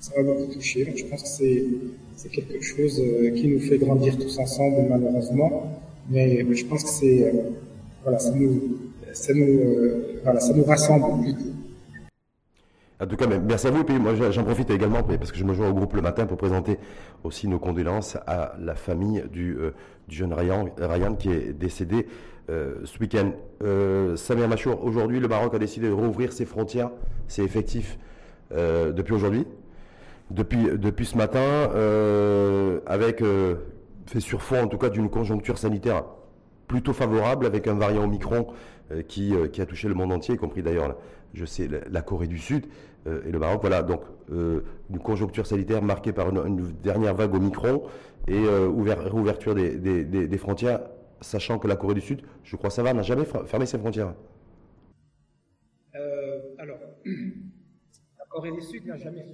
ça va beaucoup toucher. Donc je pense que c'est, quelque chose euh, qui nous fait grandir tous ensemble, malheureusement. Mais, je pense que c'est, euh, euh, voilà, ça nous rassemble. En tout cas, merci à vous. Et moi, j'en profite également parce que je me joins au groupe le matin pour présenter aussi nos condoléances à la famille du, jeune Ryan, Ryan qui est décédé ce week-end. Samir Machour, aujourd'hui, le Maroc a décidé de rouvrir ses frontières. C'est effectif depuis aujourd'hui depuis, depuis ce matin, euh, avec euh, fait sur fond en tout cas d'une conjoncture sanitaire plutôt favorable, avec un variant Omicron euh, qui, qui, a touché le monde entier, y compris d'ailleurs, je sais, la, Corée du Sud et le Maroc. Voilà, donc une conjoncture sanitaire marquée par une, dernière vague Omicron et ouverture des, des, des, frontières, sachant que la Corée du Sud, je crois ça va, n'a jamais fermé ses frontières. alors, la Corée du Sud n'a jamais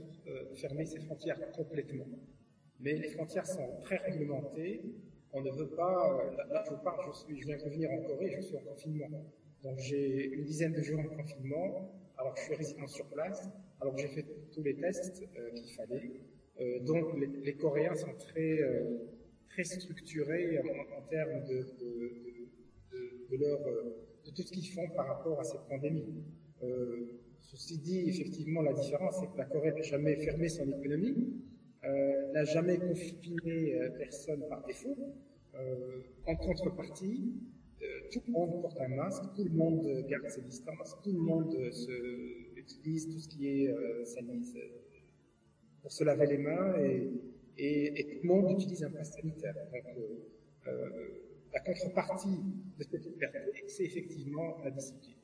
fermer ses frontières complètement. Mais les frontières sont très réglementées. On ne veut pas. Euh, là, je parle, je, viens de revenir en Corée, je suis en confinement. Donc j'ai une dizaine de jours en confinement, alors que je suis résident sur place, alors que j'ai fait tous les tests euh, qu'il fallait. Euh, donc les, Coréens sont très, très structurés en, termes de, de tout ce qu'ils font par rapport à cette pandémie. Ceci dit, effectivement, la différence, c'est que la Corée n'a jamais fermé son économie, euh, n'a jamais confiné euh, personne par défaut. Euh, en contrepartie, tout le monde porte un masque, tout le monde garde ses distances, tout le monde se, utilise tout ce qui est sanitaire pour se laver les mains et, tout le monde utilise un pass sanitaire. Donc, la contrepartie de cette liberté, c'est effectivement la discipline.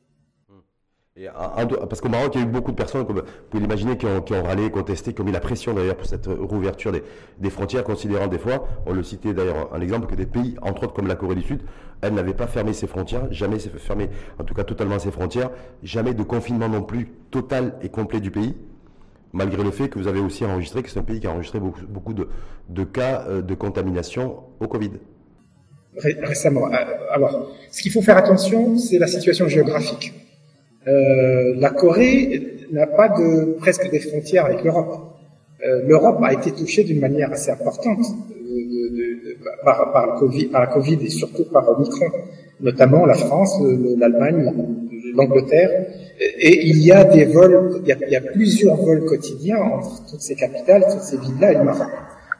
Parce qu'au Maroc, il y a eu beaucoup de personnes, comme vous pouvez l'imaginer, qui ont, râlé, contesté, qui ont mis la pression d'ailleurs pour cette rouverture des, frontières, considérant des fois, on le citait d'ailleurs un exemple, que des pays, entre autres comme la Corée du Sud, elle n'avait pas fermé ses frontières, jamais fermé, en tout cas totalement ses frontières, jamais de confinement non plus total et complet du pays, malgré le fait que vous avez aussi enregistré que c'est un pays qui a enregistré beaucoup, beaucoup de, cas euh, de contamination au Covid. Récemment. Euh, alors, ce qu'il faut faire attention, c'est la situation géographique. Euh, la Corée n'a pas presque des frontières avec l'Europe. Euh, L'Europe a été touchée d'une manière assez importante de, par, le COVID, la Covid et surtout par Omicron, notamment la France, l'Allemagne, l'Angleterre. Et il y a des vols, il y a, plusieurs vols quotidiens entre toutes ces capitales, toutes ces villes-là et le Maroc.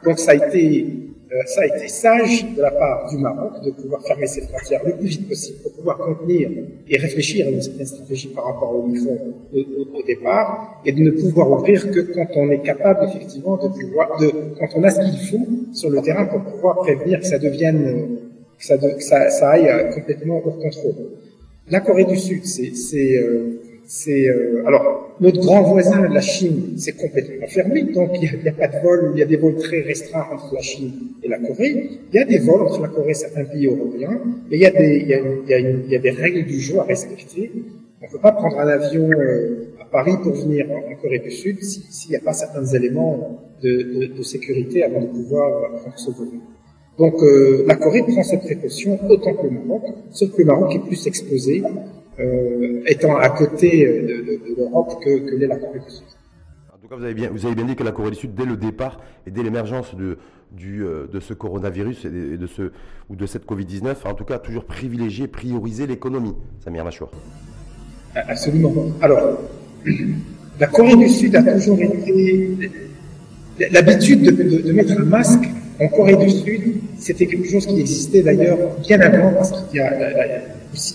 Donc ça a été euh, ça a été sage de la part du Maroc de pouvoir fermer ses frontières le plus vite possible pour pouvoir contenir et réfléchir à une certaine stratégie par rapport au micro au, départ et de ne pouvoir ouvrir que quand on est capable effectivement de pouvoir, de, quand on a ce qu'il faut sur le terrain pour pouvoir prévenir que ça devienne, que ça, ça, aille euh, complètement hors contrôle. La Corée du Sud, c'est, euh, c'est euh, alors notre grand voisin, la Chine, c'est complètement fermé, donc il n'y a, pas de vol, il y a des vols très restreints entre la Chine et la Corée. Il y a des vols entre la Corée et certains pays européens, mais il y a des, il y a, il y a, des règles du jeu à respecter. On ne peut pas prendre un avion euh, à Paris pour venir en, Corée du Sud s'il n'y a pas certains éléments de, de, de, sécurité avant de pouvoir prendre ce vol. Donc euh, la Corée prend cette précaution autant que le Maroc, sauf que le Maroc est plus exposé euh, étant à côté de, de, de l'Europe que, que l'est la Corée du Sud. En tout cas, vous avez, bien, vous avez bien dit que la Corée du Sud, dès le départ et dès l'émergence de, du, euh, de ce coronavirus et de, ce, ou de cette Covid-19, en tout cas, a toujours privilégié, priorisé l'économie, Samir Machour. Absolument. Alors, la Corée du Sud a toujours été l'habitude de, de, de, mettre un masque en Corée du Sud, c'était quelque chose qui existait d'ailleurs bien avant, parce qu'il y a la, la,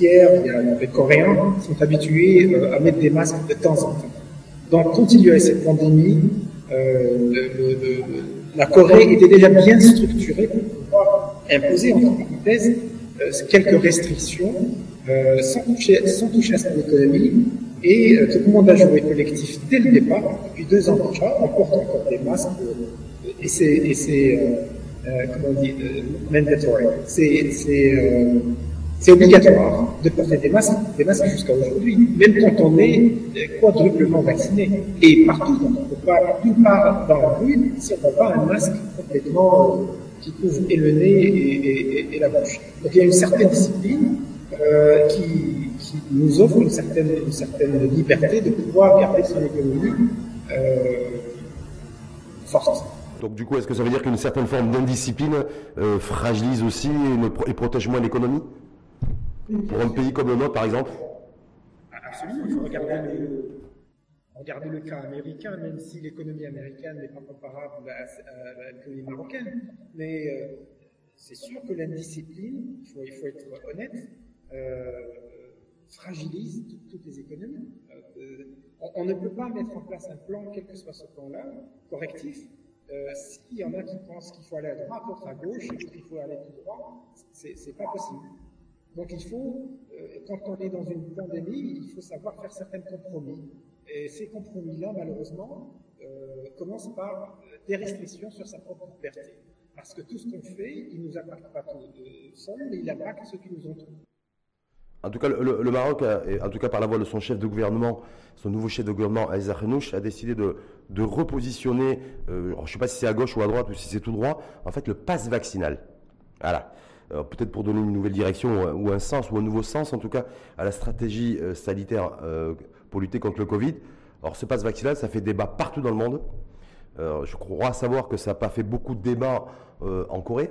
il y a, les Coréens sont habitués euh, à mettre des masques de temps en temps. Donc, quand il cette pandémie, euh, la Corée était déjà bien structurée pour pouvoir imposer, entre parenthèses, euh, quelques restrictions sans, toucher, sans toucher à son économie. Et tout le monde a joué collectif dès le départ, depuis deux ans déjà, on porte encore des masques et c'est, mandatory. Obligatoire de porter des masques, des masques jusqu'à aujourd'hui, même quand on est quadruplement vacciné. Et partout, on ne peut pas, nulle part dans la rue, si on n'a pas un masque complètement euh, qui couvre et le nez et, la bouche. Donc il y a une certaine discipline euh, qui, qui, nous offre une certaine, une certaine liberté de pouvoir garder son économie euh, forte. Donc du coup, est-ce que ça veut dire qu'une certaine forme d'indiscipline euh, fragilise aussi et, protège moins l'économie? Pour un pays comme le nôtre, par exemple Absolument, il faut regarder le, cas américain, même si l'économie américaine n'est pas comparable à, l'économie marocaine. Mais euh, c'est sûr que l'indiscipline, il faut, il faut être honnête, euh, fragilise toutes les économies. on, ne peut pas mettre en place un plan, quel que soit ce plan-là, correctif, euh, s'il y en a qui pensent qu'il faut aller à droite, d'autres à gauche, et qu'il faut aller tout droit, c'est pas possible. Donc il faut, euh, quand on est dans une pandémie, il faut savoir faire certains compromis. Et ces compromis-là, malheureusement, euh, commencent par des restrictions sur sa propre liberté. Parce que tout ce qu'on fait, il ne nous impacte pas tout seul, mais il impacte ceux qui nous trouvés. En tout cas, le, Maroc, en tout cas par la voix de son chef de gouvernement, son nouveau chef de gouvernement, Aïssa Renouch, a décidé de, repositionner, euh, je ne sais pas si c'est à gauche ou à droite ou si c'est tout droit, en fait, le pass vaccinal. Voilà. Peut-être pour donner une nouvelle direction ou un sens, ou un nouveau sens, en tout cas, à la stratégie euh, sanitaire euh, pour lutter contre le Covid. Alors, ce pass vaccinal, ça fait débat partout dans le monde. je crois savoir que ça n'a pas fait beaucoup de débats en Corée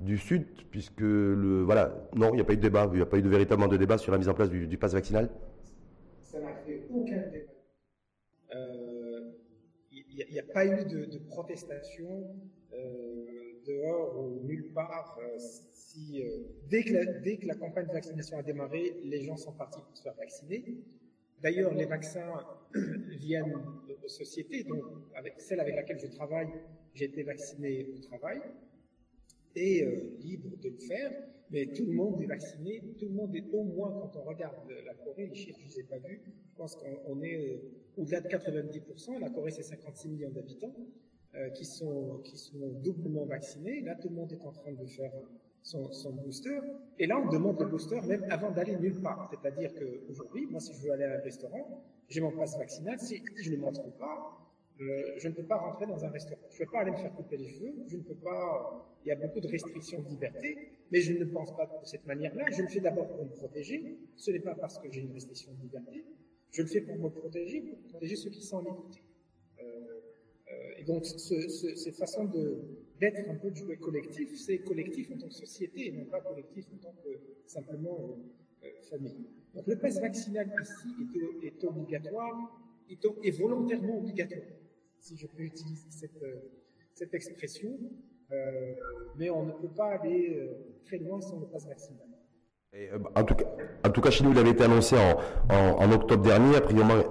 du Sud, puisque le voilà, non, il n'y a pas eu de débat, il n'y a pas eu de véritablement de débat sur la mise en place du, du pass vaccinal. Ça n'a fait aucun débat. Euh, il n'y a, pas eu de, protestation euh, dehors ou nulle part. Euh, si, dès, que la, dès que la campagne de vaccination a démarré, les gens sont partis pour se faire vacciner. D'ailleurs, les vaccins viennent de sociétés, donc avec celle avec laquelle je travaille, j'ai été vacciné au travail est euh, libre de le faire, mais tout le monde est vacciné, tout le monde est au moins, quand on regarde la Corée, les chiffres, je ne les ai pas vus, je pense qu'on est euh, au-delà de 90%, la Corée c'est 56 millions d'habitants, euh, qui, sont, qui sont doublement vaccinés, là tout le monde est en train de faire son, booster, et là on demande le booster même avant d'aller nulle part, c'est-à-dire qu'aujourd'hui, moi si je veux aller à un restaurant, j'ai mon passe vaccinal, si je ne montre pas, euh, je ne peux pas rentrer dans un restaurant. Je ne peux pas aller me faire couper les cheveux. Je ne peux pas. Il y a beaucoup de restrictions de liberté, mais je ne pense pas de cette manière-là. Je le fais d'abord pour me protéger. Ce n'est pas parce que j'ai une restriction de liberté. Je le fais pour me protéger, pour protéger ceux qui sont en écoute. Euh, euh, et donc, ce, ce, cette façon d'être un peu de jouer collectif, c'est collectif en tant que société et non pas collectif en tant que simplement euh, famille. Donc, le pass vaccinal ici est, obligatoire, est, volontairement obligatoire si je peux utiliser cette, euh, expression, euh, mais on ne peut pas aller euh, très loin sans le passe vaccinal. En, tout cas, en tout cas, chez nous, il avait été annoncé en, octobre dernier. A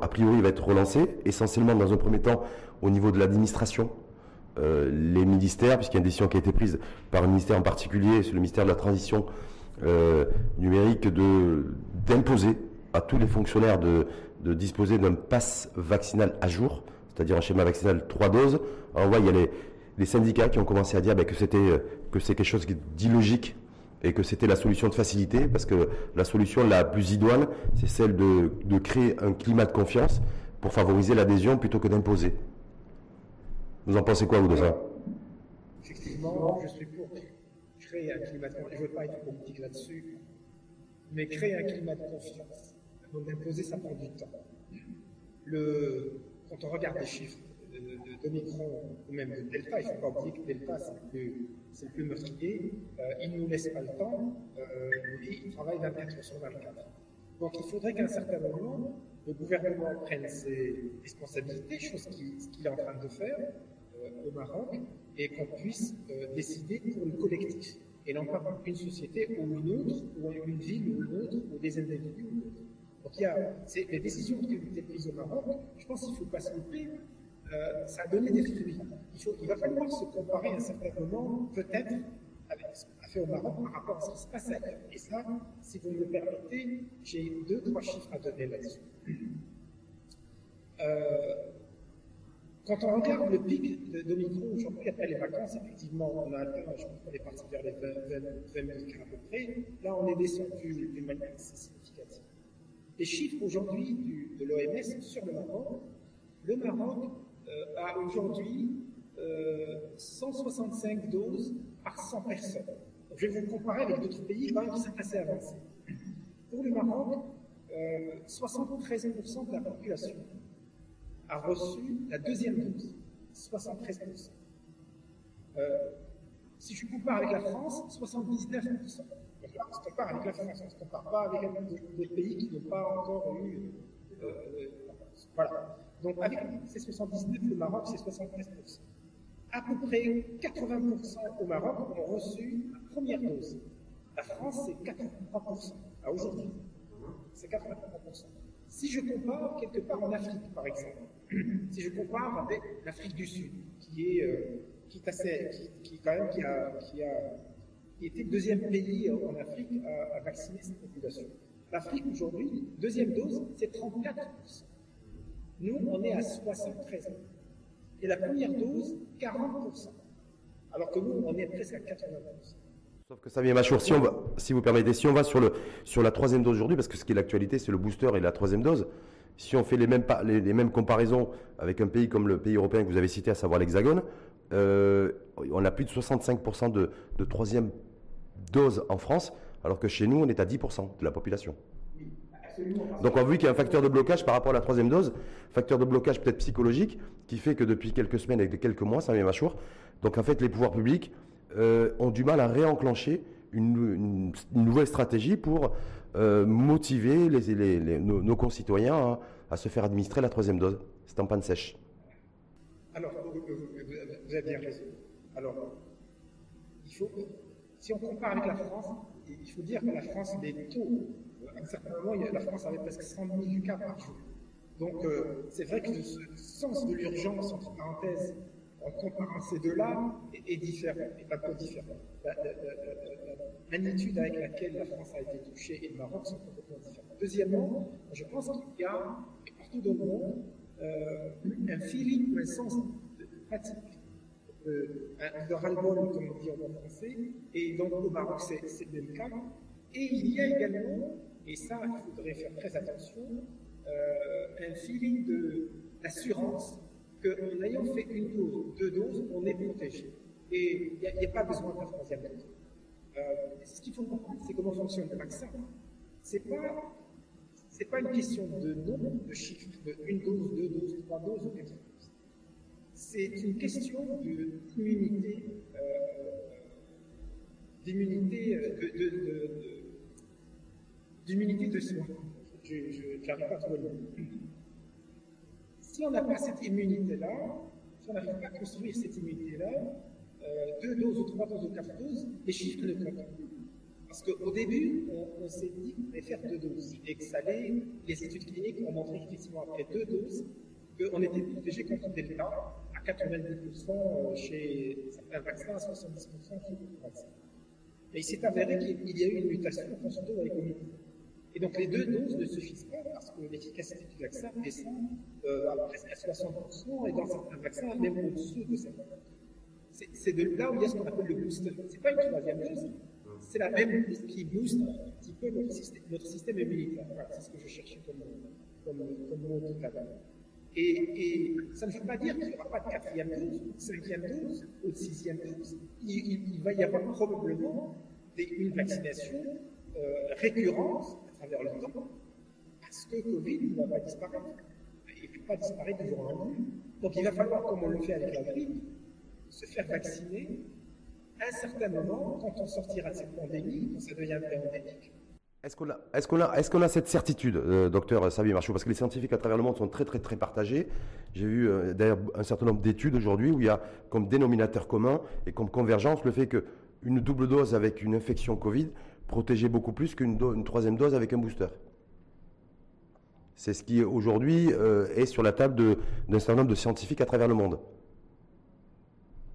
priori, il va être relancé, essentiellement dans un premier temps au niveau de l'administration. les ministères, puisqu'il y a une décision qui a été prise par un ministère en particulier, c'est le ministère de la Transition numérique, d'imposer à tous les fonctionnaires de, de disposer d'un pass vaccinal à jour c'est-à-dire un schéma vaccinal trois doses. Alors, on voit, il y a les, syndicats qui ont commencé à dire ben, que c'était euh, que c'est quelque chose d'illogique et que c'était la solution de facilité, parce que la solution la plus idoine, c'est celle de, de, créer un climat de confiance pour favoriser l'adhésion plutôt que d'imposer. Vous en pensez quoi, vous, de ça? Effectivement, je suis pour créer un climat de confiance. Je ne veux pas être politique là-dessus, mais créer un climat de confiance. Donc, imposer, ça prend du temps. Le, quand on regarde les chiffres d'Omicron ou même de Delta, il ne faut pas oublier que Delta, c'est le plus, meurtrier, euh, il ne nous laisse pas le temps euh, et il travaille 24 sur 24. Donc il faudrait qu'à un certain moment, le gouvernement prenne ses responsabilités, chose qu'il est en train de faire euh, au Maroc, et qu'on puisse décider pour le collectif, et non pas pour une société ou une autre, ou une ville ou une autre, ou des individus ou une autre. Donc il y a les décisions qui ont été prises au Maroc, je pense qu'il ne faut pas se louper, euh, ça a donné des fruits. Il, faut, il va falloir se comparer à un certain moment, peut-être, avec ce qu'on a fait au Maroc par rapport à ce qui se passe ailleurs. Et ça, si vous me permettez, j'ai deux, trois chiffres à donner là-dessus. Euh, quand on regarde le pic de, de micro aujourd'hui, après les vacances, effectivement, on a je pense qu'on est parti vers les 20, 000 cas à peu près. Là, on est descendu d'une manière significative. Les chiffres aujourd'hui de l'OMS sur le Maroc, le Maroc a aujourd'hui 165 euh, doses par 100 personnes. je vais vous comparer avec d'autres pays qui sont assez avancés. Pour le Maroc, 73% euh, de la population a reçu la deuxième dose. 73%. Euh, si je compare avec la France, 79%. on se compare avec la France, on ne se compare pas avec des pays qui n'ont pas encore eu. Euh, voilà. Donc avec ces 79, le Maroc, c'est 73%. À peu près 80% au Maroc ont reçu la première dose. La France, c'est 83% à aujourd'hui. C'est 83%. Si je compare quelque part en Afrique, par exemple, si je compare avec l'Afrique du Sud, qui est, euh, qui assez, quand même, a, le deuxième pays en Afrique à, à vacciner cette population. L'Afrique aujourd'hui, deuxième dose, c'est 34%. Nous, on est à 73%. Et la première dose, 40%. Alors que nous, on est presque à 80%. Sauf que ça vient Machour, si on va, si vous permettez, si on va sur le, sur la troisième dose aujourd'hui, parce que ce qui est l'actualité, c'est le booster et la troisième dose. Si on fait les mêmes, les, mêmes comparaisons avec un pays comme le pays européen que vous avez cité, à savoir l'Hexagone, euh, on a plus de 65% de, de troisième dose en France, alors que chez nous, on est à 10% de la population. Donc on a vu qu'il y a un facteur de blocage par rapport à la troisième dose, facteur de blocage peut-être psychologique, qui fait que depuis quelques semaines et quelques mois, ça vient Machour. Donc en fait, les pouvoirs publics euh, ont du mal à réenclencher une, une, nouvelle stratégie pour euh, motiver les, les, les, nos, nos, concitoyens à, à, se faire administrer la troisième dose. C'est en panne sèche. Alors, vous avez bien raison. Alors, il faut, si on compare avec la France, il faut dire que la France, les taux, à un certain moment, la France avait presque 100 000 cas par jour. Donc, euh, c'est vrai que ce sens de l'urgence, entre parenthèses, en comparant ces deux-là, est, différent, est un peu différent. La, la, magnitude avec laquelle la France a été touchée et le Maroc sont complètement différents. Deuxièmement, je pense qu'il y a, partout dans le monde, euh, un feeling, un sens de euh, un, de ras-le-bol, comme on dit en français, et donc au Maroc, c'est le même cas. Et il y a également, et ça, il faudrait faire très attention, euh, un feeling d'assurance qu'en ayant fait une dose, deux doses, on est protégé. Et il n'y a, pas besoin de la troisième dose. Euh, ce qu'il faut comprendre, c'est comment fonctionne le vaccin. C'est pas, pas une question de nombre de chiffres, de une dose, deux doses, trois doses ou quatre doses. C'est une question d'immunité, euh, d'immunité, euh, de, de, de, d'immunité de soi. Je n'arrive pas à trouver le mot. Si on n'a pas cette immunité-là, si on n'arrive pas à construire cette immunité-là, euh, deux doses ou trois doses ou quatre doses, les chiffres ne comptent pas. Parce qu'au début, on, s'est dit qu'on allait faire deux doses et que ça allait, les études cliniques ont montré effectivement après deux doses qu'on était protégé contre Delta à 90% chez certains vaccins, à 70% chez d'autres vaccins. Mais il s'est avéré qu'il y a eu une mutation en fonction de la. Et donc les deux doses ne suffisent pas parce que l'efficacité du vaccin descend euh, à presque à 60% et dans certains vaccins même au-dessous de 50%. C'est là où il y a ce qu'on appelle le booster. C'est pas une troisième dose, c'est la même qui booste un petit peu notre système, notre immunitaire. C'est ce que je cherchais comme, comme, mot tout à l'heure. Et, ça ne veut pas dire qu'il n'y aura pas de quatrième dose, de cinquième dose ou de sixième dose. Il, va y avoir probablement une vaccination euh, récurrente travers le temps, parce que Covid ne va pas disparaître. Il ne peut pas disparaître du jour au lendemain. Donc il va falloir, comme on le fait avec la grippe, se faire vacciner à un certain moment, quand on sortira de cette pandémie, quand ça deviendrait endémique. Est-ce qu'on a, est-ce qu'on a, est-ce a cette certitude, euh, docteur Sabi Marchou? Parce que les scientifiques à travers le monde sont très, très, très partagés. J'ai vu euh, d'ailleurs un certain nombre d'études aujourd'hui où il y a comme dénominateur commun et comme convergence le fait que une double dose avec une infection Covid protégeait beaucoup plus qu'une do- troisième dose avec un booster. C'est ce qui aujourd'hui euh, est sur la table de, d'un certain nombre de scientifiques à travers le monde.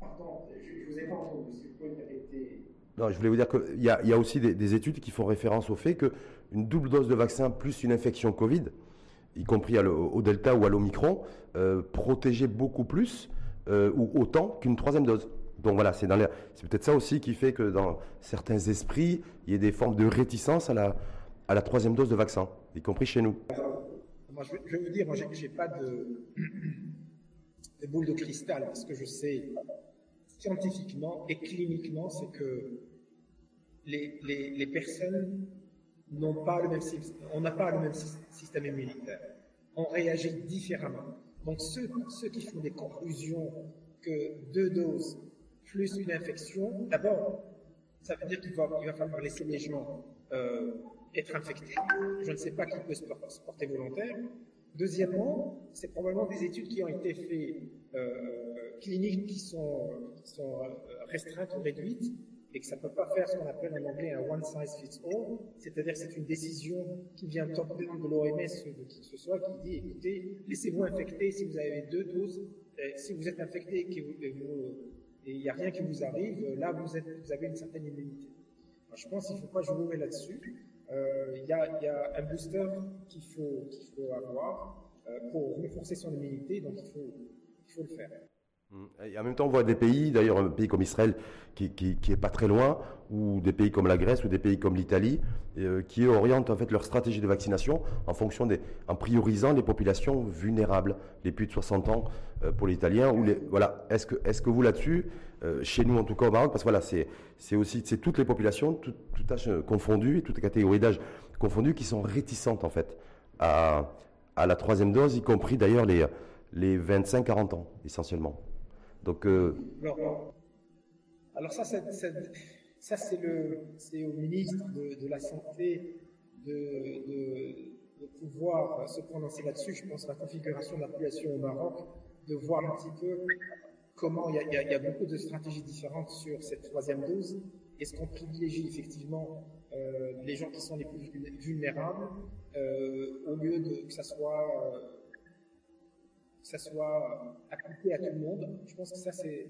Pardon, je, je vous ai pas entendu. Si vous pouvez me répéter. Non, je voulais vous dire qu'il y a, il y a aussi des, des, études qui font référence au fait qu'une double dose de vaccin plus une infection Covid, y compris à le, au Delta ou à l'Omicron, euh, protégeait beaucoup plus euh, ou autant qu'une troisième dose. Donc voilà, c'est, peut-être ça aussi qui fait que dans certains esprits, il y ait des formes de réticence à la, troisième dose de vaccin, y compris chez nous. Je vais, vous dire, moi, j'ai, pas de, de boule de cristal, parce que je sais scientifiquement et cliniquement, c'est que les, personnes n'ont pas le même on n'a pas le même système immunitaire. On réagit différemment. Donc ceux qui font des conclusions que deux doses plus une infection, d'abord, ça veut dire qu'il va, falloir laisser les gens euh, être infectés. Je ne sais pas qui peut se porter volontaire. Deuxièmement, c'est probablement des études qui ont été faites euh, cliniques qui sont, euh, restreintes ou réduites et que ça ne peut pas faire ce qu'on appelle en anglais un one size fits all, c'est-à-dire que c'est une décision qui vient de l'OMS ou de qui que ce soit, qui dit écoutez, laissez-vous infecter si vous avez deux doses, si vous êtes infecté et qu'il n'y a rien qui vous arrive, là vous, êtes, vous avez une certaine immunité. je pense qu'il ne faut pas jouer là-dessus. Euh, il y, y, a un booster qu'il faut, qu'il faut avoir euh, pour renforcer son immunité, donc il faut, il faut le faire. Mm. Et en même temps, on voit des pays, d'ailleurs un pays comme Israël qui, qui, est pas très loin, ou des pays comme la Grèce ou des pays comme l'Italie, euh, qui orientent en fait leur stratégie de vaccination en fonction des, en priorisant les populations vulnérables, les plus de 60 ans euh, pour les Italiens. Voilà. Est-ce que, vous là-dessus, euh, chez nous en tout cas au Maroc, parce que voilà, c'est, aussi, c'est toutes les populations, tout, tout âge confondu, toutes catégories d'âge confondues, qui sont réticentes en fait à, la troisième dose, y compris d'ailleurs les 25-40 ans essentiellement. Donc, euh, alors, ça, c'est, ça c'est, le, c'est au ministre de, la Santé de, pouvoir se prononcer là-dessus. Je pense à la configuration de la population au Maroc, de voir un petit peu comment il y, a, beaucoup de stratégies différentes sur cette troisième dose. Est-ce qu'on privilégie effectivement euh, les gens qui sont les plus vulnérables euh, au lieu de que ça soit ça soit appliqué à tout le monde. Je pense que ça, c'est.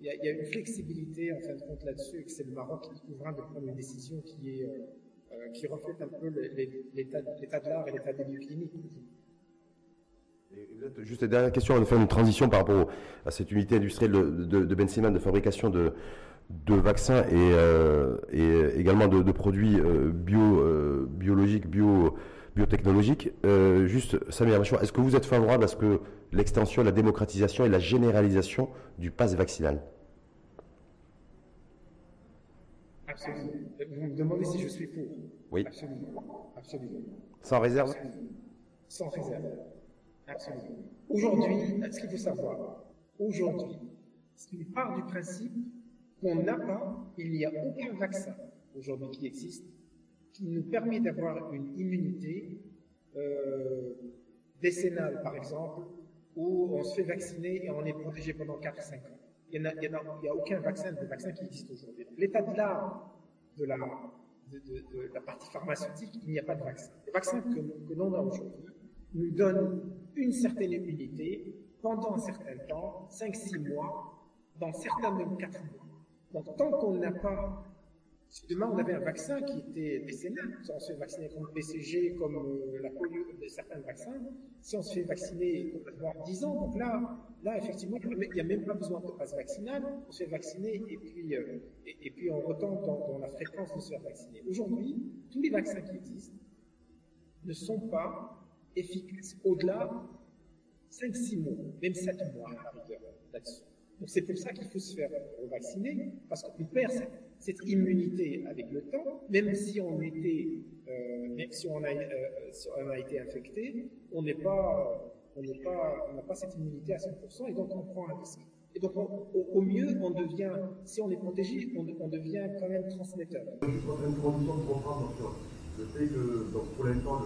Il y, a une flexibilité, en fin de compte, là-dessus, et que c'est le Maroc qui trouvera de prendre une décision qui, est, euh, euh, qui reflète un peu l'état de l'art et l'état des lieux cliniques. Juste une dernière question, on va faire une transition par rapport à cette unité industrielle de, de, de de fabrication de, de vaccins et, euh, et également de, produits bio, biologiques, bio, biotechnologiques. juste, Samir est-ce que vous êtes favorable à ce que l'extension, la démocratisation et la généralisation du pass vaccinal? Absolument. Vous me demandez si je suis pour? Oui. Absolument. Absolument. Sans réserve? Sans réserve. Absolument. Aujourd'hui, ce qu'il faut savoir, aujourd'hui, il part du principe qu'on n'a pas, il n'y a aucun vaccin aujourd'hui qui existe qui nous permet d'avoir une immunité euh, décennale, par exemple, où on se fait vacciner et on est protégé pendant 4-5 ans. Il n'y a, aucun vaccin, de vaccin qui existe aujourd'hui. L'état de l'art de la, partie pharmaceutique, il n'y a pas de vaccin. Le vaccin que, que l'on a aujourd'hui nous donne une certaine immunité pendant un certain temps, 5-6 mois, dans certains même 4 mois. Donc tant qu'on n'a pas si demain on avait un vaccin qui était décennal, si on se fait vacciner contre le BCG, comme euh, la polio, de certains vaccins, si on se fait vacciner complètement 10 ans, donc là, là effectivement, il n'y a même pas besoin de passe vaccinal, on se fait vacciner et puis, euh, et, puis on retombe dans, la fréquence de se faire vacciner. Aujourd'hui, tous les vaccins qui existent ne sont pas efficaces au-delà 5-6 mois, même 7 mois là-dessus. Donc c'est pour ça qu'il faut se faire vacciner, parce qu'on perd cette, immunité avec le temps, même si on était, euh, même si on a, euh, a été infecté, on n'est pas, on pas, on n'a pas cette immunité à 100%, et donc on prend un risque. Et donc, au, mieux, on devient, si on est protégé, on, on devient quand même transmetteur. Suis en train de transition de comprendre sur le fait que, donc, pour l'instant,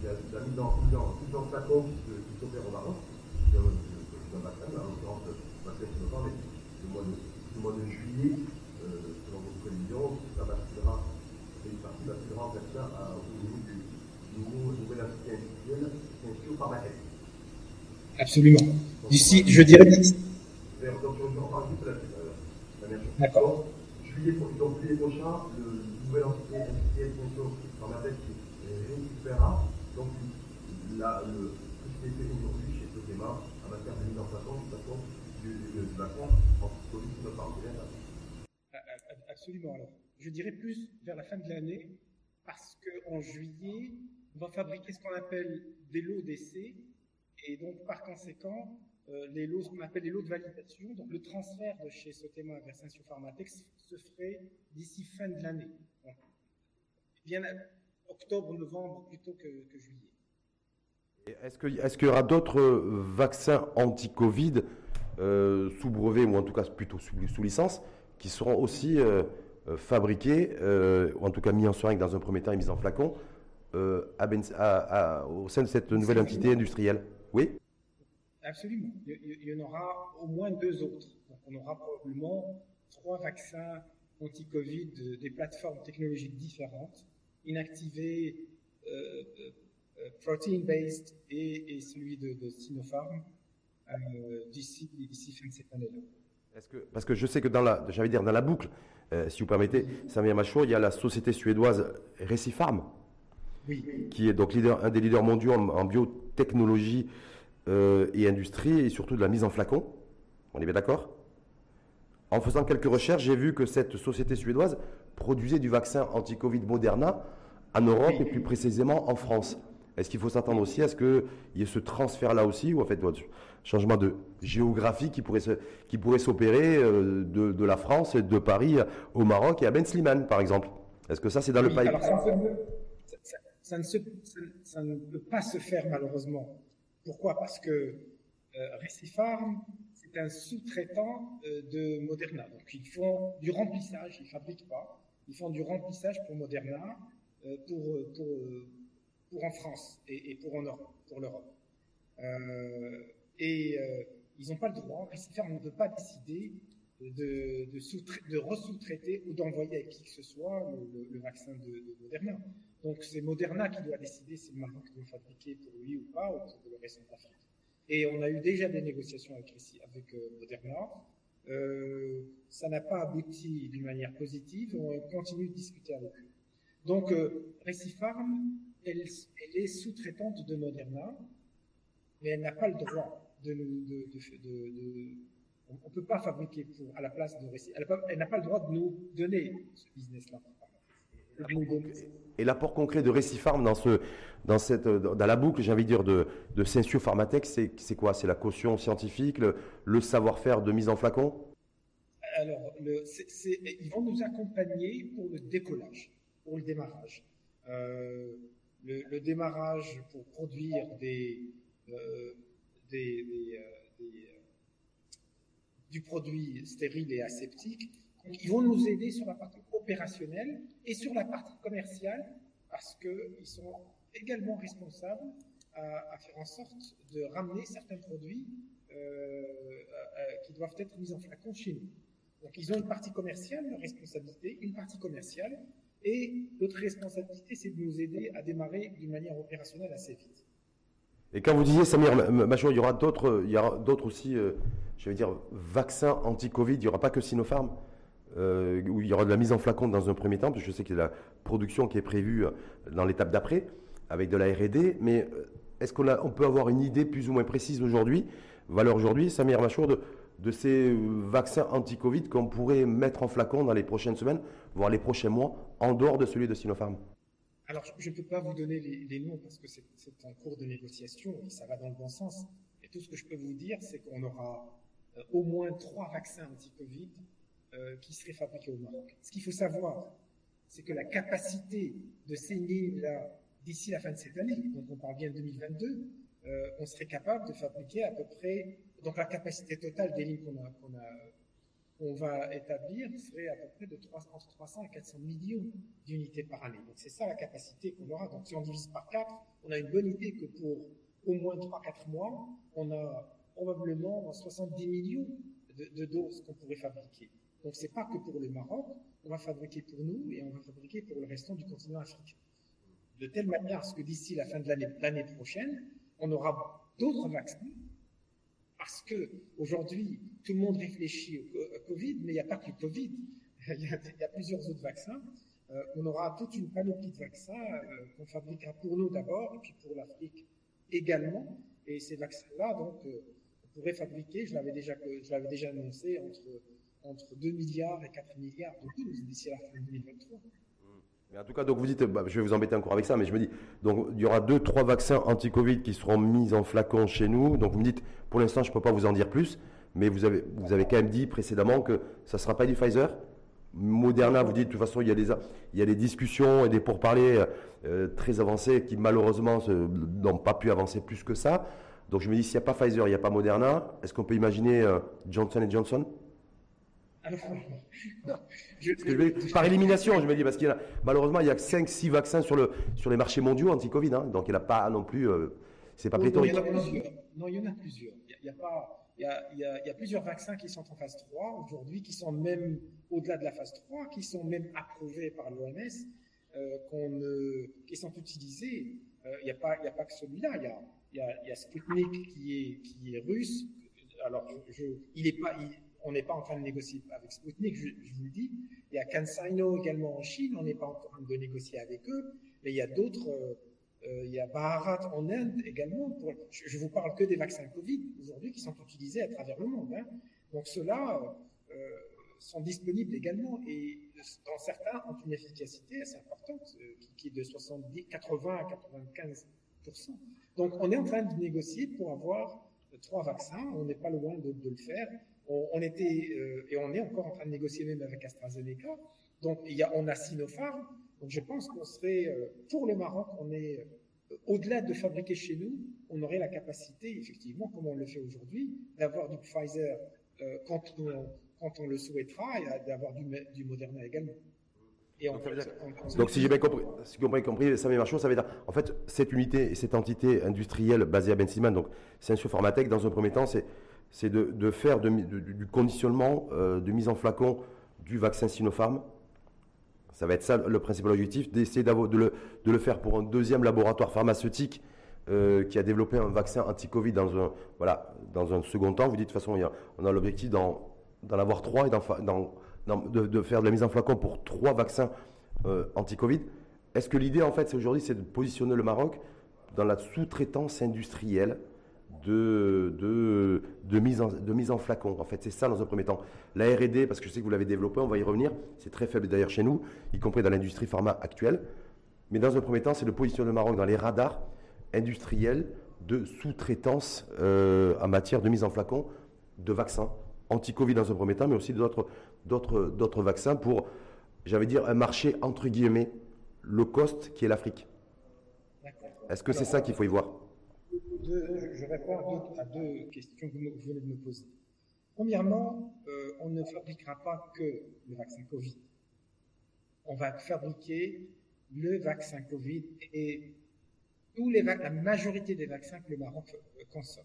il y a la mise en plusieurs flacons qui s'opèrent au Maroc, un vaccin, en l'occurrence le mois de, le mois de juillet, euh, selon votre prévision, ça basculera, une partie basculera en fait ça au niveau du nouveau nouvel institut industriel, institut pharmaceutique. Absolument. D'ici, je dirais d'ici. Donc, on en parle juste la, la même chose. D'accord. Juillet, donc, juillet prochain, le nouvel entité industriel pharmaceutique récupérera donc la, le, tout ce qui est fait aujourd'hui chez Sotema en matière de mise en place de toute façon Absolument. Alors, je dirais plus vers la fin de l'année, parce qu'en juillet, on va fabriquer ce qu'on appelle des lots d'essai, et donc par conséquent, euh, les lots, ce qu'on appelle les lots de validation. Donc le transfert de chez Sotema vers Sensio Pharmatex se ferait d'ici fin de l'année. Bien octobre, novembre plutôt que, que juillet. Est-ce qu'il est y aura d'autres vaccins anti-Covid euh, sous brevet ou en tout cas plutôt sous, licence qui seront aussi euh, euh, fabriqués, ou en tout cas mis en seringue dans un premier temps et mis en flacon à, au sein de cette nouvelle entité industrielle Oui Absolument. Il y en aura au moins deux autres. Donc on aura probablement trois vaccins anti-Covid des plateformes technologiques différentes, inactivés, euh, euh, protein-based et, celui de, Sinopharm euh, d'ici fin de cette année-là. Que, parce que je sais que dans la, j'allais dire dans la boucle, si vous permettez, Samir Machour, il y a la société suédoise Recipharm, oui. qui est donc leader, un des leaders mondiaux en, biotechnologie et industrie et surtout de la mise en flacon. On est bien d'accord? En faisant quelques recherches, j'ai vu que cette société suédoise produisait du vaccin anti-Covid Moderna en Europe et plus précisément en France. Est-ce qu'il faut s'attendre aussi à ce qu'il y ait ce transfert-là aussi, ou en fait, changement de géographie qui pourrait qui pourrait s'opérer euh, de, la France et de Paris au Maroc et à Ben Slimane, par exemple? Est-ce que ça, c'est dans le pays ça, ne ça, ne peut pas se faire, malheureusement. Pourquoi? Parce que euh, c'est un sous-traitant euh, de Moderna. Donc, ils font du remplissage, ils fabriquent pas. Ils font du remplissage pour Moderna, euh, pour, pour pour en France et, pour en Europe, pour l'Europe. Euh, et euh, ils n'ont pas le droit, on ne peut pas décider de, de, ou d'envoyer à qui que ce soit le, vaccin de, Moderna. Donc c'est Moderna qui doit décider si le Maroc doit fabriquer pour lui ou pas, ou pour le reste de l'Afrique. Et on a eu déjà des négociations avec, avec euh, Moderna. Ça n'a pas abouti d'une manière positive. On continue de discuter avec eux. Donc, euh, elle, est sous-traitante de Moderna, mais elle n'a pas le droit de nous. De, de, on ne peut pas fabriquer pour, à la place de récit. Elle n'a pas, le droit de nous donner ce business-là. Et l'apport concret de Récifarm dans, ce, dans, cette, dans la boucle, j'ai envie de dire, de, de Sensio Pharmatech, c'est quoi? C'est la caution scientifique, le, savoir-faire de mise en flacon? Alors, le, ils vont nous accompagner pour le décollage, pour le démarrage. Euh, le, démarrage pour produire euh, euh, euh, du produit stérile et aseptique. Ils vont nous aider sur la partie opérationnelle et sur la partie commerciale parce qu'ils sont également responsables à, faire en sorte de ramener certains produits qui doivent être mis en flacon chez nous. Donc ils ont une partie commerciale, une responsabilité, une partie commerciale, et notre responsabilité, c'est de nous aider à démarrer d'une manière opérationnelle assez vite. Et quand vous disiez, Samir Machon, il y aura d'autres, il y aura d'autres aussi, euh, je vais dire, vaccins anti-Covid, il n'y aura pas que Sinopharm, euh, où il y aura de la mise en flacon dans un premier temps, parce que je sais qu'il y a la production qui est prévue euh, dans l'étape d'après, avec de la R&D, mais est-ce qu'on on peut avoir une idée plus ou moins précise aujourd'hui, valeur aujourd'hui, Samir Machour, de, de ces vaccins anti-Covid qu'on pourrait mettre en flacon dans les prochaines semaines, voire les prochains mois, en dehors de celui de Sinopharm Alors, je ne peux pas vous donner les, noms parce que c'est en cours de négociation et ça va dans le bon sens. Et tout ce que je peux vous dire, c'est qu'on aura euh, au moins trois vaccins anti-Covid euh, qui seraient fabriqués au Maroc. Ce qu'il faut savoir, c'est que la capacité de ces lignes-là d'ici la fin de cette année, donc on parle bien de 2022, euh, on serait capable de fabriquer à peu près donc la capacité totale des lignes qu'on a, on va établir serait à peu près de 300, entre 300 et 400 millions d'unités par année. Donc c'est ça la capacité qu'on aura. Donc si on divise par 4, on a une bonne idée que pour au moins 3-4 mois, on a probablement 70 millions de, doses qu'on pourrait fabriquer. Donc c'est pas que pour le Maroc, on va fabriquer pour nous et on va fabriquer pour le restant du continent africain. De telle manière à ce que d'ici la fin de l'année prochaine, on aura d'autres vaccins parce que aujourd'hui, tout le monde réfléchit au Covid, mais il n'y a pas que le Covid. Il y a, plusieurs autres vaccins. Euh, on aura toute une panoplie de vaccins euh, qu'on fabriquera pour nous d'abord, et puis pour l'Afrique également. Et ces vaccins-là, donc, euh, on pourrait fabriquer, je l'avais déjà, je l'avais déjà annoncé, entre, entre 2 milliards et 4 milliards de doses d'ici la fin 2023 en tout cas, donc vous dites, bah, je vais vous embêter encore avec ça, mais je me dis, il y aura deux, trois vaccins anti-Covid qui seront mis en flacon chez nous. Donc vous me dites, pour l'instant, je ne peux pas vous en dire plus, mais vous avez, vous quand même dit précédemment que ça ne sera pas du Pfizer Moderna, vous dites de toute façon il y a des il y a des discussions et des pourparlers euh, très avancés qui malheureusement n'ont pas pu avancer plus que ça. Donc je me dis s'il n'y a pas Pfizer, il n'y a pas Moderna, est-ce qu'on peut imaginer euh, Johnson Johnson? Par élimination, je me dis, parce qu'il y a, malheureusement, il y a 5-6 vaccins sur, le, sur les marchés mondiaux anti-Covid, hein, donc il n'y a pas non plus, euh, c'est pas pléthorique. Non, il y en a plusieurs. Il y a, pas, il y a, il y a, plusieurs vaccins qui sont en phase 3 aujourd'hui, qui sont même au-delà de la phase 3, qui sont même approuvés par l'OMS, euh, qu'on, qui sont utilisés. Euh, il n'y a pas, il y a pas que celui-là. Il y a, il y a, il y a Sputnik qui est, qui est russe. Alors, je, il est pas, on n'est pas en train de négocier avec Sputnik, je, vous le dis. Il y a CanSino également en Chine, on n'est pas en train de négocier avec eux. Mais il y a d'autres, euh, euh, il y a Bharat en Inde également. Pour, je, vous parle que des vaccins Covid aujourd'hui qui sont utilisés à travers le monde. Hein. Donc ceux-là euh, sont disponibles également et dans certains ont une efficacité assez importante qui, est de 70, 80 à 95% Donc on est en train de négocier pour avoir trois vaccins. On n'est pas loin de le faire on, était euh, et on est encore en train de négocier même avec AstraZeneca. Donc il y a, on a Sinopharm. Donc je pense qu'on serait euh, pour le Maroc, on est euh, au-delà de fabriquer chez nous, on aurait la capacité, effectivement, comme on le fait aujourd'hui, d'avoir du Pfizer quand, on, quand on le souhaitera et d'avoir du, du Moderna également. Et donc, donc, si j'ai bien compris, si bien compris, ça ça veut dire, en fait, cette unité et cette entité industrielle basée à Ben donc c'est un Pharmatech, dans un premier temps, c'est c'est de, faire du conditionnement euh, de mise en flacon du vaccin Sinopharm. Ça va être ça le principal objectif, d'essayer de le, de le faire pour un deuxième laboratoire pharmaceutique euh, qui a développé un vaccin anti-Covid dans un, voilà, dans un second temps. Vous dites de toute façon, on a l'objectif d'en, avoir trois et de, faire de la mise en flacon pour trois vaccins euh, anti-Covid. Est-ce que l'idée, en fait, c'est aujourd'hui, c'est de positionner le Maroc dans la sous-traitance industrielle de, de, de, mise en, de mise en flacon. En fait, c'est ça dans un premier temps. La R&D, parce que je sais que vous l'avez développé, on va y revenir, c'est très faible d'ailleurs chez nous, y compris dans l'industrie pharma actuelle. Mais dans un premier temps, c'est le positionnement du Maroc dans les radars industriels de sous-traitance euh, en matière de mise en flacon de vaccins anti-Covid dans un premier temps, mais aussi d'autres vaccins pour, j'avais dire, un marché entre guillemets low cost qui est l'Afrique. Est-ce que c'est ça qu'il faut y voir? Je réponds à deux, questions que vous venez de me poser. Premièrement, euh, on ne fabriquera pas que le vaccin Covid. On va fabriquer le vaccin Covid et la majorité des vaccins que le Maroc euh, consomme.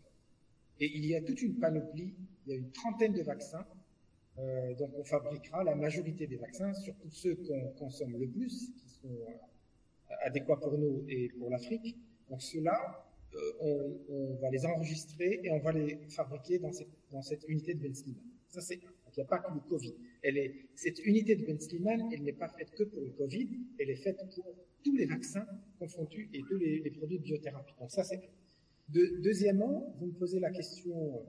Et il y a toute une panoplie, il y a une trentaine de vaccins, euh, donc on fabriquera la majorité des vaccins, surtout ceux qu'on consomme le plus, qui sont adéquats pour nous et pour l'Afrique. Donc ceux-là, euh, on, va les enregistrer et on va les fabriquer dans cette, unité de Ben Sliman. Ça, c'est, il n'y a pas que le Covid. Cette unité de Ben Sliman, elle n'est pas faite que pour le Covid, elle est faite pour tous les vaccins confondus et tous les, produits de biothérapie. Donc ça, c'est deuxièmement, vous me posez la question,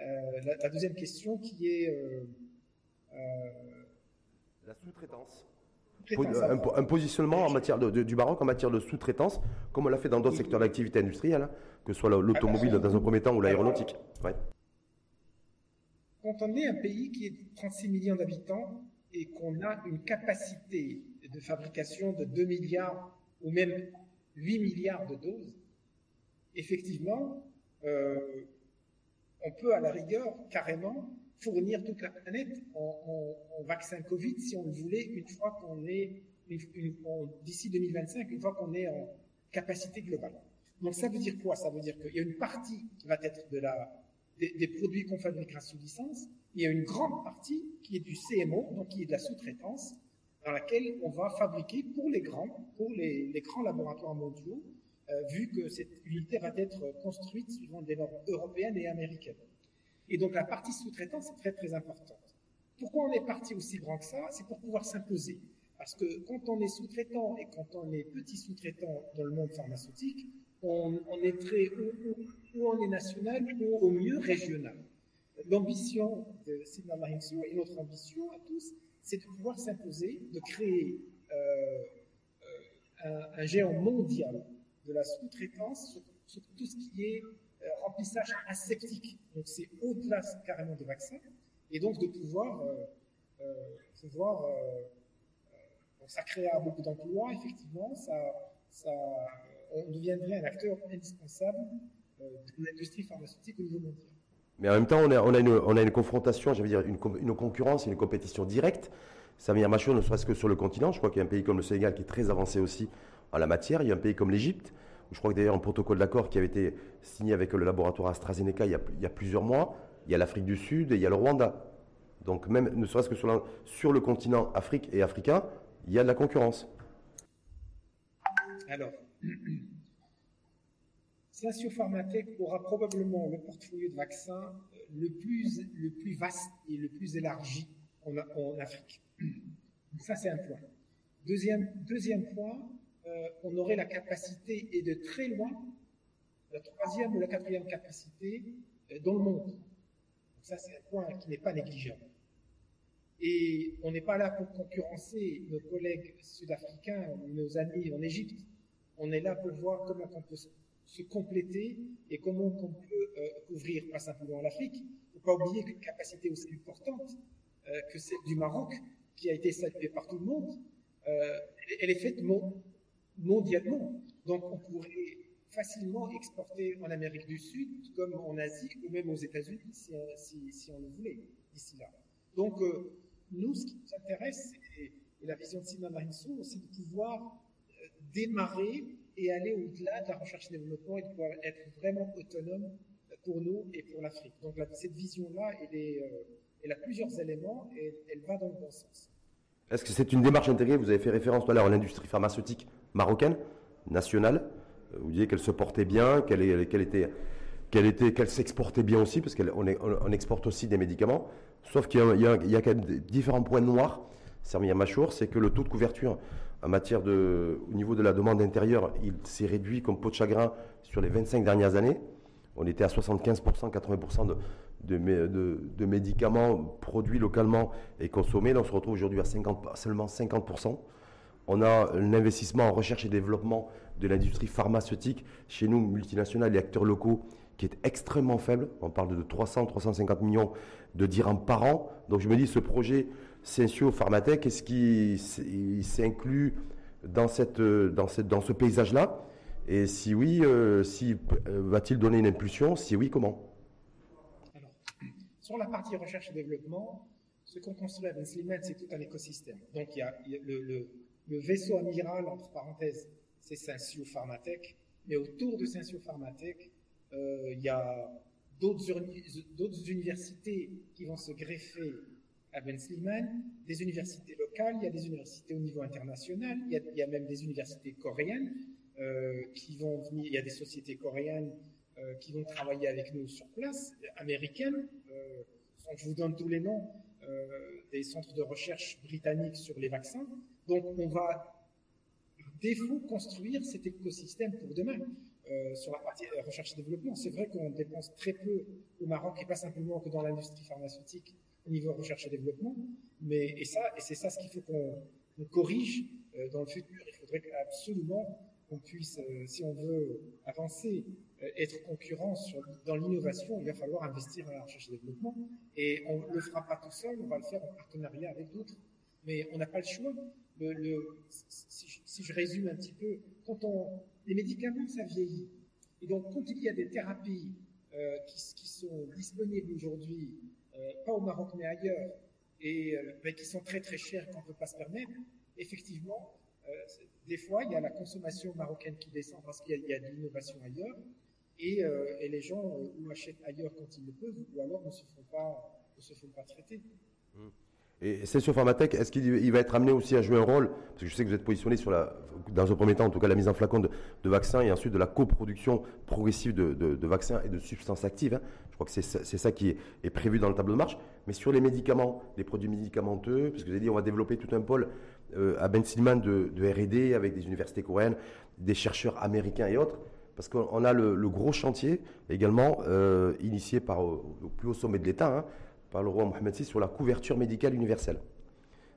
euh, la, deuxième question qui est euh, la sous-traitance un, positionnement en matière de, du Maroc en matière de sous-traitance, comme on l'a fait dans d'autres secteurs d'activité industrielle, hein, que ce soit l'automobile dans un premier temps ou l'aéronautique. Quand on est un pays qui est de 36 millions d'habitants et qu'on a une capacité de fabrication de 2 milliards ou même 8 milliards de doses, effectivement, euh, on peut à la rigueur carrément fournir toute la planète en, vaccin Covid si on le voulait une fois qu'on est d'ici 2025, une fois qu'on est en capacité globale. Donc ça veut dire quoi? Ça veut dire qu'il y a une partie qui va être de des, produits qu'on fabriquera sous licence, il y a une grande partie qui est du CMO, donc qui est de la sous-traitance, dans laquelle on va fabriquer pour les grands, pour les, les grands laboratoires mondiaux, euh, vu que cette unité va être construite suivant des normes européennes et américaines. Et donc la partie sous-traitance est très très importante. Pourquoi on est parti aussi grand que ça? C'est pour pouvoir s'imposer. Parce que quand on est sous-traitant et quand on est petit sous-traitant dans le monde pharmaceutique, on, est très ou, on est national ou au mieux régional. L'ambition de Sidna Mahimsou et notre ambition à tous, c'est de pouvoir s'imposer, de créer euh, euh, un, géant mondial de la sous-traitance sur, tout ce qui est remplissage aseptique. Donc c'est au-delà carrément des vaccins. Et donc de pouvoir euh, faut voir, ça créera beaucoup d'emplois, effectivement, ça, ça, on deviendrait un acteur indispensable de l'industrie pharmaceutique au niveau mondial. Mais en même temps, on a, une, confrontation, j'allais dire, une, concurrence, une compétition directe. Samir Machour, ne serait-ce que sur le continent, je crois qu'il y a un pays comme le Sénégal qui est très avancé aussi en la matière. Il y a un pays comme l'Égypte, je crois que d'ailleurs un protocole d'accord qui avait été signé avec le laboratoire AstraZeneca il y a, il y a plusieurs mois. Il y a l'Afrique du Sud et il y a le Rwanda. Donc même, ne serait-ce que sur, le continent Afrique et africain, il y a de la concurrence. Alors, Sensio Pharmatech aura probablement le portfolio de vaccins euh, le plus, vaste et le plus élargi en, en Afrique. ça, c'est un point. Deuxième, deuxième point, euh, on aurait la capacité, et de très loin, la troisième ou la quatrième capacité euh, dans le monde. Donc ça, c'est un point qui n'est pas négligeable. Et on n'est pas là pour concurrencer nos collègues sud-africains nos amis en Égypte. On est là pour voir comment on peut se compléter et comment on peut euh, couvrir pas simplement l'Afrique. Il ne faut pas oublier qu'une capacité aussi importante euh, que celle du Maroc, qui a été saluée par tout le monde, elle est faite mondialement. Donc on pourrait facilement exporter en Amérique du Sud, comme en Asie ou même aux États-Unis, si, on le voulait, d'ici là. Donc euh, nous, ce qui nous intéresse, et, la vision de Simon Marinson, c'est de pouvoir euh, démarrer et aller au-delà de la recherche et développement et de pouvoir être vraiment autonome pour nous et pour l'Afrique. Donc cette vision-là, euh, elle a plusieurs éléments et elle va dans le bon sens. Est-ce que c'est une démarche intégrée? Vous avez fait référence tout à l'heure à l'industrie pharmaceutique marocaine, nationale. Euh, vous disiez qu'elle se portait bien, qu'elle était, qu'elle était, qu'elle s'exportait bien aussi, parce qu'on on exporte aussi des médicaments. Sauf qu'il y a, quand même différents points noirs. Sermia Machour, c'est que le taux de couverture en matière de, au niveau de la demande intérieure, il s'est réduit comme peau de chagrin sur les 25 dernières années. On était à 75%, 80% de, de, médicaments produits localement et consommés. On se retrouve aujourd'hui à 50, seulement 50%. On a l'investissement en recherche et développement de l'industrie pharmaceutique chez nous, multinationales et acteurs locaux, qui est extrêmement faible. On parle de 300, 350 millions de dirhams par an. Donc je me dis, ce projet Sensio Pharmatech, est-ce qu'il s'inclut dans, dans, ce paysage-là? Et si oui, euh, si, euh, va-t-il donner une impulsion? Si oui, comment? Sur la partie recherche et développement, ce qu'on construit à Ben c'est tout un écosystème. Donc, il y a, le, vaisseau amiral, entre parenthèses, c'est Sensio Pharmatech, mais autour de Sensio Pharmatech, euh, il y a d'autres universités qui vont se greffer à Ben Sliman, des universités locales, il y a des universités au niveau international, il y a, il y a même des universités coréennes. Euh, qui vont venir, il y a des sociétés coréennes euh, qui vont travailler avec nous sur place, américaines, euh, je vous donne tous les noms, des centres de recherche britanniques sur les vaccins. Donc on va défaut construire cet écosystème pour demain. Euh, sur la partie recherche et développement, c'est vrai qu'on dépense très peu au Maroc et pas simplement que dans l'industrie pharmaceutique au niveau recherche et développement, mais et ça et c'est ça ce qu'il faut qu'on corrige euh, dans le futur. Il faudrait absolument qu'on puisse, euh, si on veut avancer, euh, être concurrent dans l'innovation, il va falloir investir dans la recherche et développement. Et on ne le fera pas tout seul, on va le faire en partenariat avec d'autres. Mais on n'a pas le choix. Si, je, résume un petit peu, quand on, les médicaments, ça vieillit. Et donc, quand il y a des thérapies euh, qui, sont disponibles aujourd'hui, pas au Maroc mais ailleurs, et mais qui sont très très chères qu'on ne peut pas se permettre, effectivement, des fois, il y a la consommation marocaine qui descend parce qu'il y, a de l'innovation ailleurs, et, euh, les gens euh, ou achètent ailleurs quand ils le peuvent, ou alors ne se font pas, ne se font pas traiter. Mmh. Et Sensio Pharmatech, est-ce qu'il va être amené aussi à jouer un rôle? Parce que je sais que vous êtes positionné dans un premier temps, en tout cas, la mise en flacon de, vaccins et ensuite de la coproduction progressive de vaccins et de substances actives. Hein. Je crois que c'est ça qui est, est, prévu dans le tableau de marche. Mais sur les médicaments, les produits médicamenteux, parce que vous avez dit, on va développer tout un pôle euh, à Ben Silman de, R&D avec des universités coréennes, des chercheurs américains et autres. Parce qu'on a le, gros chantier également euh, initié par au, plus haut sommet de l'État. Hein, par le roi Mohamed VI sur la couverture médicale universelle.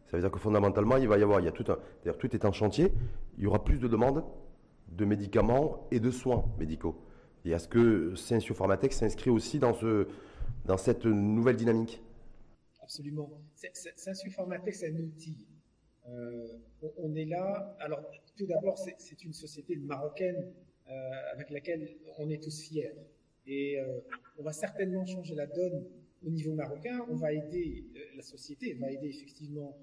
Ça veut dire que fondamentalement, il va y avoir, il y a tout un, d'ailleurs tout est en chantier, il y aura plus de demandes de médicaments et de soins médicaux. Et est-ce que Sensio Pharmatech s'inscrit aussi dans, ce, dans cette nouvelle dynamique Absolument. Un Pharmatech, c'est un outil. Euh, on, on, est là. Alors, tout d'abord, c'est une société marocaine euh, avec laquelle on est tous fiers. Et euh, on va certainement changer la donne au niveau marocain. On va aider la société, va aider effectivement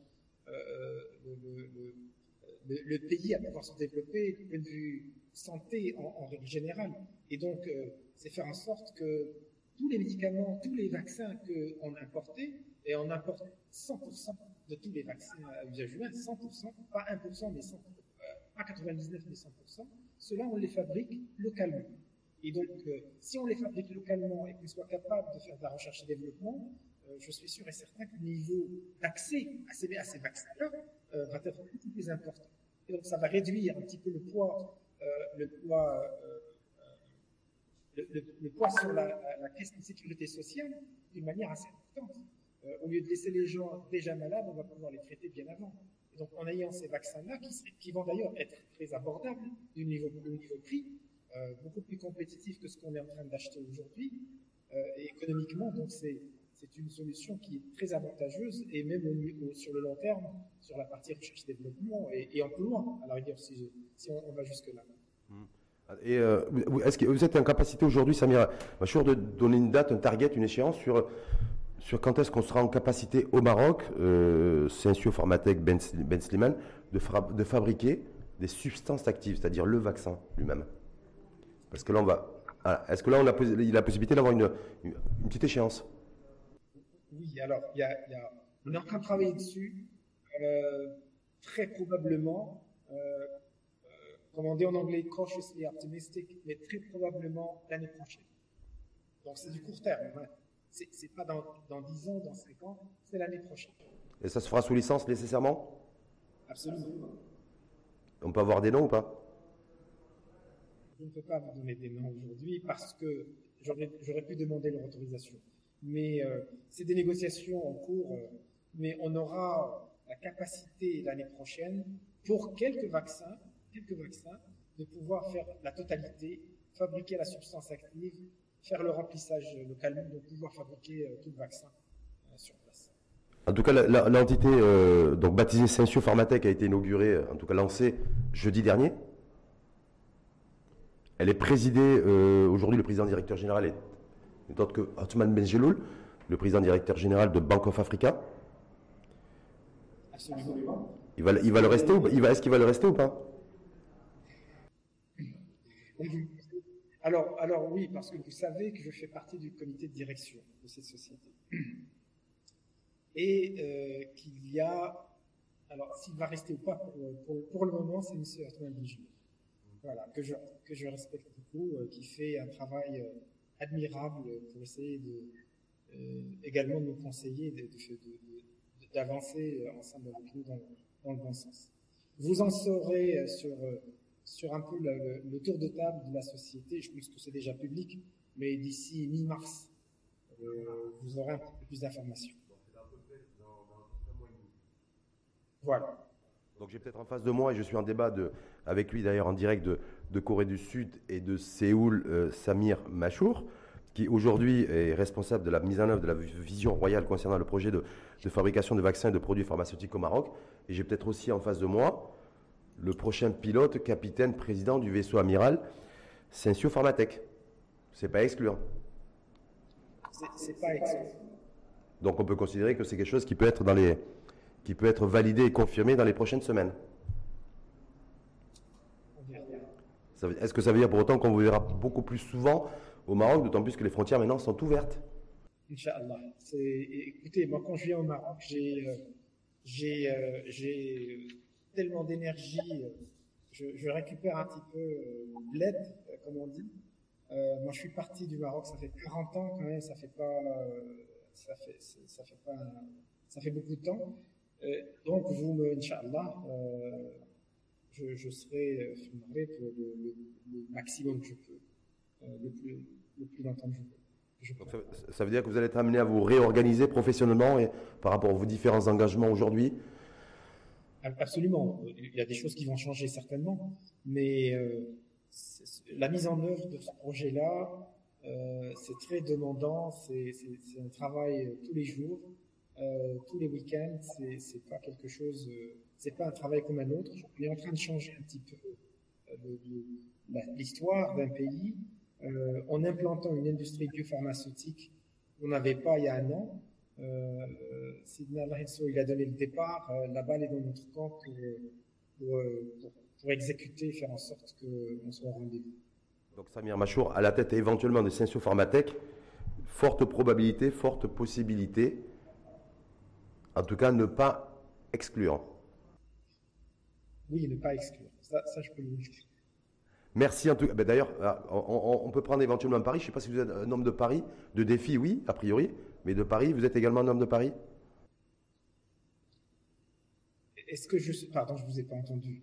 le, pays à pouvoir se développer du point de vue santé en, en règle générale. Et donc, c'est faire en sorte que tous les médicaments, tous les vaccins qu'on importait, et on importe 100% de tous les vaccins à usage humain, 100%, pas 1%, mais 100%, pas 99, mais 100%, ceux-là, on les fabrique localement. Et donc, euh, si on les fabrique localement et qu'on soit capable de faire de la recherche et développement, euh, je suis sûr et certain que le niveau d'accès à ces, vaccins-là euh, va être beaucoup plus important. Et donc, ça va réduire un petit peu le poids, euh, le poids, euh, le, sur la, la, caisse de sécurité sociale d'une manière assez importante. Au lieu de laisser les gens déjà malades, on va pouvoir les traiter bien avant. Donc, en ayant ces vaccins-là, qui, vont d'ailleurs être très abordables du niveau, du niveau prix, euh, beaucoup plus compétitif que ce qu'on est en train d'acheter aujourd'hui. Euh, économiquement, donc c'est une solution qui est très avantageuse et même sur le long terme, sur la partie recherche et et, un peu loin, à la rigueur, si, on, va jusque-là. Mmh. Euh, est-ce que vous êtes en capacité aujourd'hui, Samir Machour, de donner une date, un target, une échéance sur, sur quand est-ce qu'on sera en capacité au Maroc, euh, Sensio Pharmatech Ben, ben Sliman, de, fabriquer des substances actives, c'est-à-dire le vaccin lui-même parce que là, on va. Est-ce que là, on a, il a la possibilité d'avoir une, petite échéance? Oui, alors, a, on est en train de travailler dessus. Euh, très probablement, euh, euh, comme on dit en anglais, cautiously optimistic, mais très probablement l'année prochaine. Donc, c'est du court terme. C'est pas dans, dans 10 ans, dans 5 ans, c'est l'année prochaine. Et ça se fera sous licence nécessairement? Absolument. On peut avoir des noms ou pas? Je ne peux pas vous donner des noms aujourd'hui parce que j'aurais pu demander leur autorisation. Mais euh, c'est des négociations en cours, euh, mais on aura la capacité l'année prochaine pour quelques vaccins, quelques vaccins, de pouvoir faire la totalité, fabriquer la substance active, faire le remplissage localement, de pouvoir fabriquer euh, tout le vaccin euh, sur place. En tout cas, l'entité euh, donc baptisée Sensio Pharmatech a été inaugurée, en tout cas lancée jeudi dernier. Elle est présidée, euh, aujourd'hui le président directeur général est, est autre que Othman Benjeloul, le président directeur général de Bank of Africa. Absolument. Il va, il va le rester ou il va, est-ce qu'il va le rester ou pas? Alors, oui, parce que vous savez que je fais partie du comité de direction de cette société. Et euh, qu'il y a, alors s'il va rester ou pas, pour, le moment, c'est M. Othman Benjeloul voilà, que je, que je respecte beaucoup, euh, qui fait un travail euh, admirable pour essayer de, également de nous conseiller d'avancer ensemble avec nous dans, dans, le bon sens. Vous en saurez sur, sur un peu le, le, tour de table de la société, je pense que c'est déjà public, mais d'ici mi-mars, euh, vous aurez un peu plus d'informations. Voilà. Donc j'ai peut-être en face de moi, et je suis en débat de, avec lui d'ailleurs en direct de, de, Corée du Sud et de Séoul, euh, Samir Machour, qui aujourd'hui est responsable de la mise en œuvre de la vision royale concernant le projet de, de fabrication de vaccins et de produits pharmaceutiques au Maroc. Et j'ai peut-être aussi en face de moi le prochain pilote, capitaine, président du vaisseau amiral, Sensio Pharmatech. C'est pas excluant. C'est pas excluant. Donc on peut considérer que c'est quelque chose qui peut être dans les qui peut être validé et confirmé dans les prochaines semaines. Est-ce que ça veut dire pour autant qu'on vous verra beaucoup plus souvent au Maroc, d'autant plus que les frontières maintenant sont ouvertes? Inch'Allah. Écoutez, moi quand je viens au Maroc, j'ai euh, euh, j'ai tellement d'énergie, je, je, récupère un petit peu euh, l'aide, comme on dit. Euh, moi je suis parti du Maroc, ça fait 40 ans quand même, ça fait pas ça fait ça fait pas ça fait beaucoup de temps. donc vous me, Inch'Allah, je, je serai filmé pour le, le, le, maximum que je peux, euh, le, plus, le plus longtemps que je peux. Donc ça, ça, veut dire que vous allez être amené à vous réorganiser professionnellement et par rapport à vos différents engagements aujourd'hui Absolument. Il y a des choses qui vont changer certainement, mais euh, la mise en œuvre de ce projet-là, euh, c'est très demandant, c'est un travail tous les jours. euh, tous les week-ends. C'est pas quelque chose, euh, c'est pas un travail comme un autre. On est en train de changer un petit peu euh, l'histoire d'un pays euh, en implantant une industrie biopharmaceutique qu'on n'avait pas il y a un an. Euh, Sidna Lahinso, il a donné le départ. euh, la balle est dans notre camp pour, pour, euh, pour, pour exécuter, faire en sorte qu'on soit au rendez-vous. Donc Samir Machour à la tête éventuellement de Sciencio Pharmatech, forte probabilité, forte possibilité, en tout cas ne pas exclure. Oui, ne pas exclure. Ça, ça je peux le dire. Merci en tout cas. Ben, D'ailleurs, ah, on peut prendre éventuellement Paris. Je ne sais pas si vous êtes un homme de Paris, de défi, oui, a priori, mais de Paris, vous êtes également un homme de Paris? Est-ce que je suis... Pardon, je vous ai pas entendu.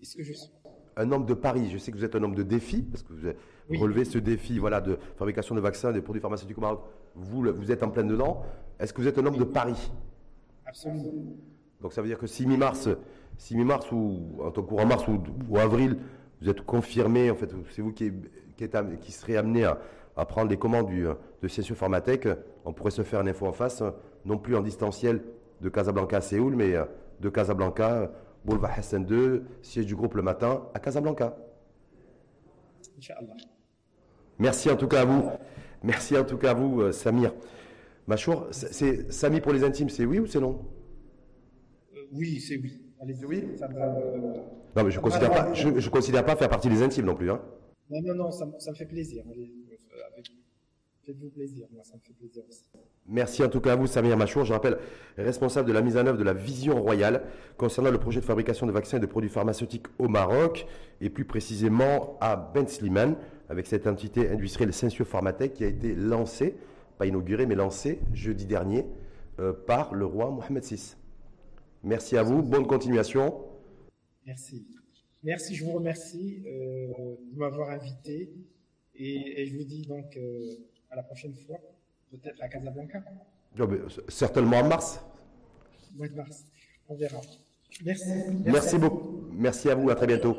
Est-ce que je suis... Un homme de Paris. Je sais que vous êtes un homme de défi, parce que vous avez Oui. relevé ce défi voilà, de fabrication de vaccins, des produits pharmaceutiques au Maroc. Vous, êtes en plein dedans. Est-ce que vous êtes un homme de Paris? Absolument. Donc ça veut dire que si mi-mars, si mi-mars ou en tout courant mars ou, ou avril, vous êtes confirmé, en fait, c'est vous qui, qui, êtes am- qui serez amené à, à prendre les commandes du, de Sciencio Pharmatech, on pourrait se faire une info en face, non plus en distanciel de Casablanca à Séoul, mais euh, de Casablanca, boulevard Hassan 2, siège du groupe le matin, à Casablanca. Inch'Allah. Merci en tout cas à vous. Merci en tout cas à vous, euh, Samir. Machour, c'est- Sami pour les intimes, c'est oui ou c'est non? Euh, oui, c'est oui. Allez-y. Oui Ça me Non, mais je considère pas, je, je considère pas faire partie des intimes non plus, hein. Non, non, non, ça, me- ça me fait plaisir. Allez, Faites-vous plaisir. Moi, ça me fait plaisir aussi. Merci en tout cas à vous, Samir Machour. Je rappelle, responsable de la mise en œuvre de la vision royale concernant le projet de fabrication de vaccins et de produits pharmaceutiques au Maroc, et plus précisément à Ben Slimane, avec cette entité industrielle Sensio Pharmatech qui a été lancée, pas inaugurée, mais lancée jeudi dernier euh, par le roi Mohamed VI. Merci à vous, bonne continuation. Merci. Merci, je vous remercie euh, de m'avoir invité. Et, et je vous dis donc euh, à la prochaine fois, peut-être à Casablanca, Non, mais, euh, certainement en mars. mois de mars. On verra. Merci. Merci beaucoup. Merci à vous, à très bientôt.